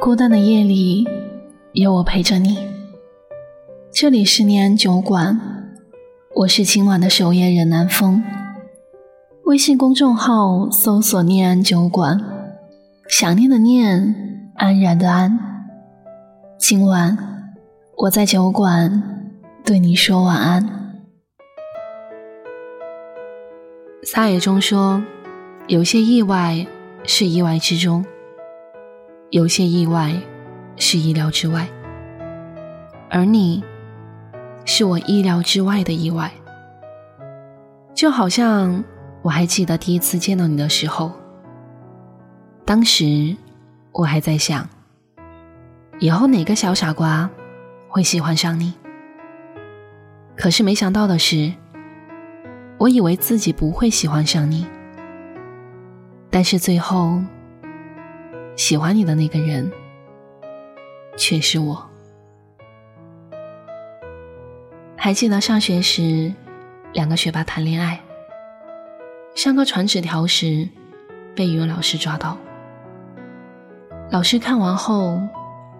孤单的夜里，有我陪着你。这里是念安酒馆，我是今晚的守夜人南风。微信公众号搜索“念安酒馆”，想念的念，安然的安。今晚我在酒馆对你说晚安。撒野中说，有些意外是意外之中。有些意外是意料之外，而你是我意料之外的意外。就好像我还记得第一次见到你的时候，当时我还在想，以后哪个小傻瓜会喜欢上你。可是没想到的是，我以为自己不会喜欢上你，但是最后。喜欢你的那个人，却是我。还记得上学时，两个学霸谈恋爱，上课传纸条时，被语文老师抓到。老师看完后，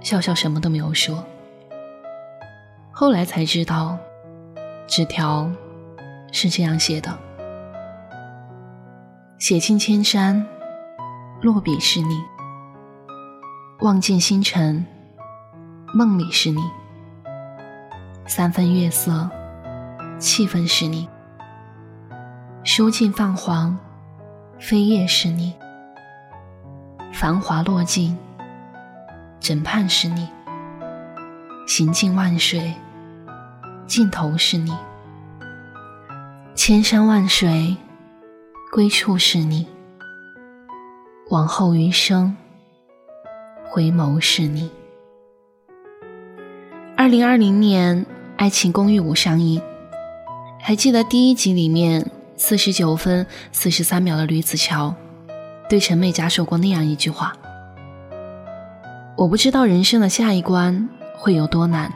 笑笑什么都没有说。后来才知道，纸条是这样写的：“写尽千山，落笔是你。”望尽星辰，梦里是你；三分月色，气氛是你；书尽泛黄，飞叶是你；繁华落尽，枕畔是你；行尽万水，尽头是你；千山万水，归处是你；往后余生。回眸是你。二零二零年，《爱情公寓五》上映，还记得第一集里面四十九分四十三秒的吕子乔，对陈美嘉说过那样一句话：“我不知道人生的下一关会有多难，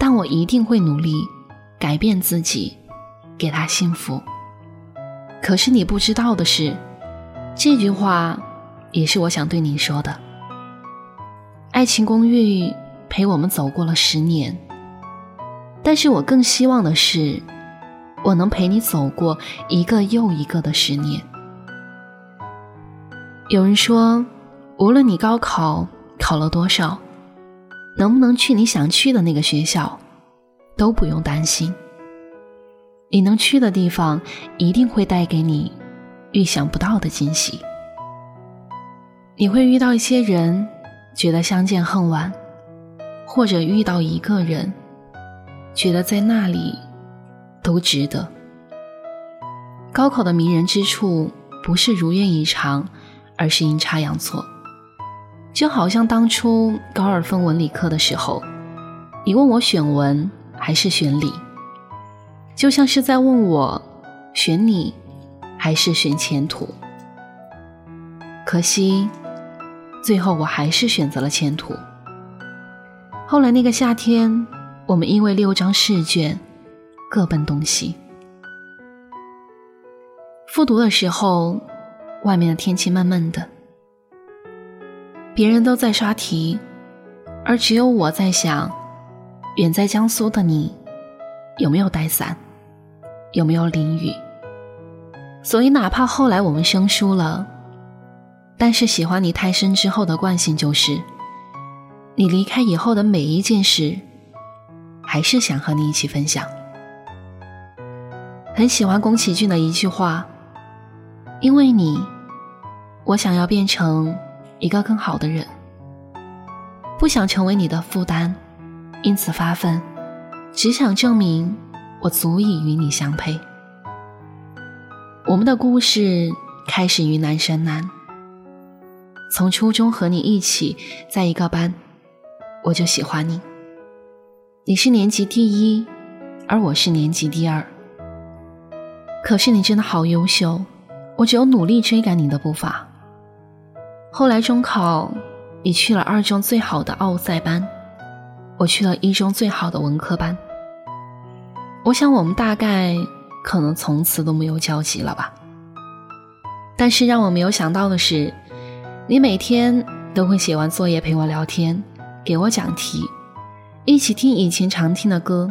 但我一定会努力改变自己，给他幸福。”可是你不知道的是，这句话也是我想对你说的。爱情公寓陪我们走过了十年，但是我更希望的是，我能陪你走过一个又一个的十年。有人说，无论你高考考了多少，能不能去你想去的那个学校，都不用担心。你能去的地方，一定会带给你预想不到的惊喜。你会遇到一些人。觉得相见恨晚，或者遇到一个人，觉得在那里都值得。高考的迷人之处，不是如愿以偿，而是阴差阳错。就好像当初高二分文理科的时候，你问我选文还是选理，就像是在问我选你还是选前途。可惜。最后，我还是选择了前途。后来那个夏天，我们因为六张试卷，各奔东西。复读的时候，外面的天气闷闷的，别人都在刷题，而只有我在想：远在江苏的你，有没有带伞？有没有淋雨？所以，哪怕后来我们生疏了。但是喜欢你太深之后的惯性就是，你离开以后的每一件事，还是想和你一起分享。很喜欢宫崎骏的一句话：“因为你，我想要变成一个更好的人，不想成为你的负担，因此发奋，只想证明我足以与你相配。”我们的故事开始于南山南。从初中和你一起在一个班，我就喜欢你。你是年级第一，而我是年级第二。可是你真的好优秀，我只有努力追赶你的步伐。后来中考，你去了二中最好的奥赛班，我去了一中最好的文科班。我想我们大概可能从此都没有交集了吧。但是让我没有想到的是。你每天都会写完作业陪我聊天，给我讲题，一起听以前常听的歌，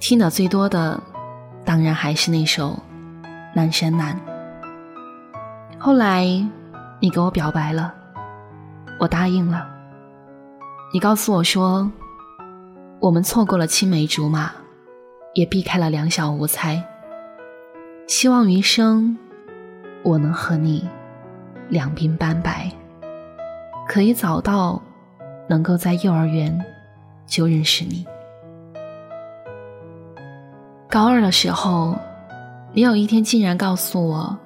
听的最多的当然还是那首《南山南》。后来你给我表白了，我答应了。你告诉我说，我们错过了青梅竹马，也避开了两小无猜。希望余生，我能和你两鬓斑白。可以早到，能够在幼儿园就认识你。高二的时候，你有一天竟然告诉我，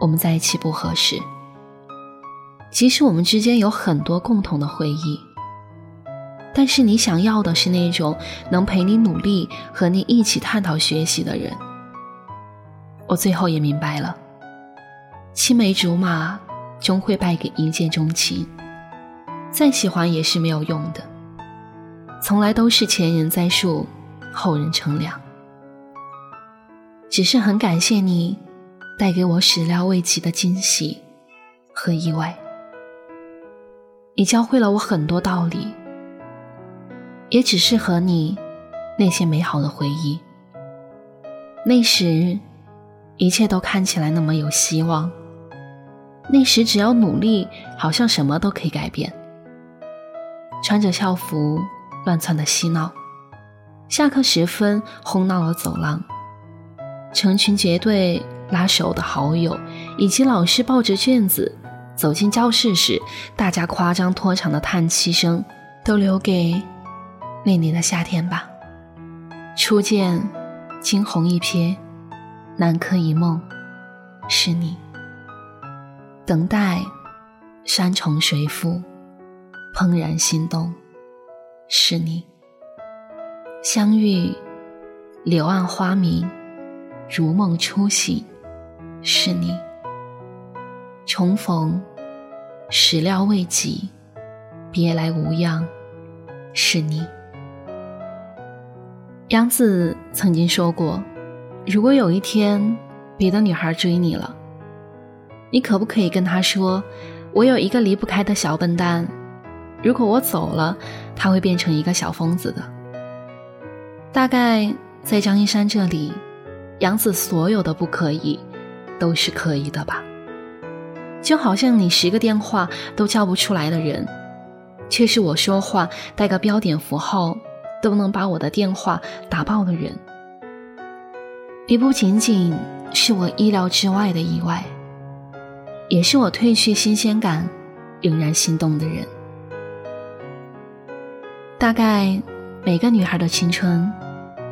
我们在一起不合适。即使我们之间有很多共同的回忆，但是你想要的是那种能陪你努力、和你一起探讨学习的人。我最后也明白了，青梅竹马。终会败给一见钟情，再喜欢也是没有用的。从来都是前人栽树，后人乘凉。只是很感谢你，带给我始料未及的惊喜和意外。你教会了我很多道理，也只是和你那些美好的回忆。那时，一切都看起来那么有希望。那时只要努力，好像什么都可以改变。穿着校服乱窜的嬉闹，下课时分哄闹的走廊，成群结队拉手的好友，以及老师抱着卷子走进教室时，大家夸张拖长的叹气声，都留给那年的夏天吧。初见，惊鸿一瞥，南柯一梦，是你。等待，山重水复，怦然心动，是你。相遇，柳暗花明，如梦初醒，是你。重逢，始料未及，别来无恙，是你。杨子曾经说过，如果有一天别的女孩追你了。你可不可以跟他说，我有一个离不开的小笨蛋，如果我走了，他会变成一个小疯子的。大概在张一山这里，杨子所有的不可以，都是可以的吧？就好像你十个电话都叫不出来的人，却是我说话带个标点符号都能把我的电话打爆的人。你不仅仅是我意料之外的意外。也是我褪去新鲜感，仍然心动的人。大概每个女孩的青春，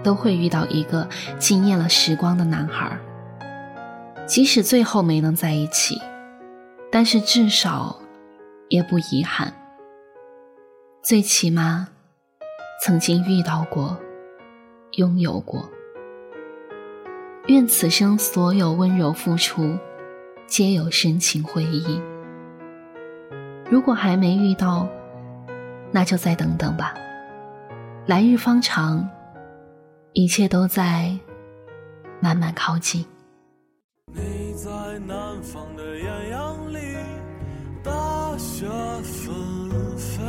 都会遇到一个惊艳了时光的男孩。即使最后没能在一起，但是至少也不遗憾。最起码，曾经遇到过，拥有过。愿此生所有温柔付出。皆有深情回忆。如果还没遇到，那就再等等吧。来日方长，一切都在慢慢靠近。你在南方的艳阳里，大雪纷飞；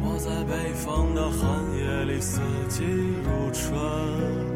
我在北方的寒夜里，四季如春。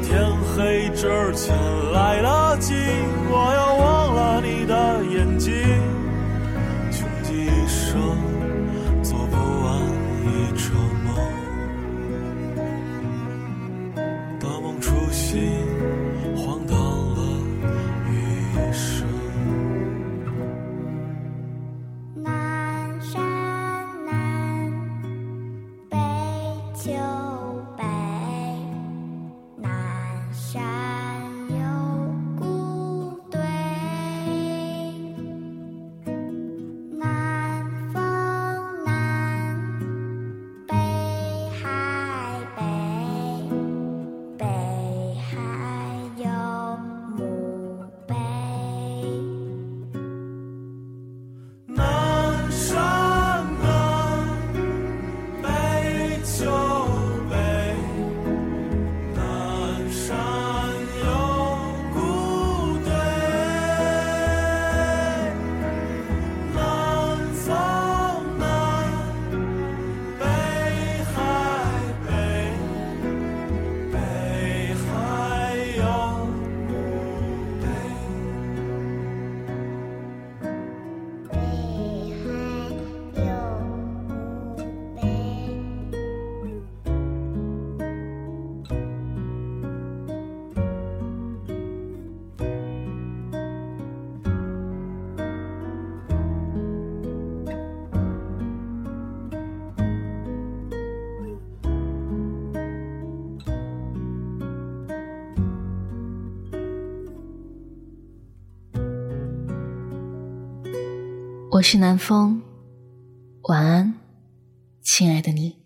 天黑之前来得及，我要忘了你的眼睛，我是南风，晚安，亲爱的你。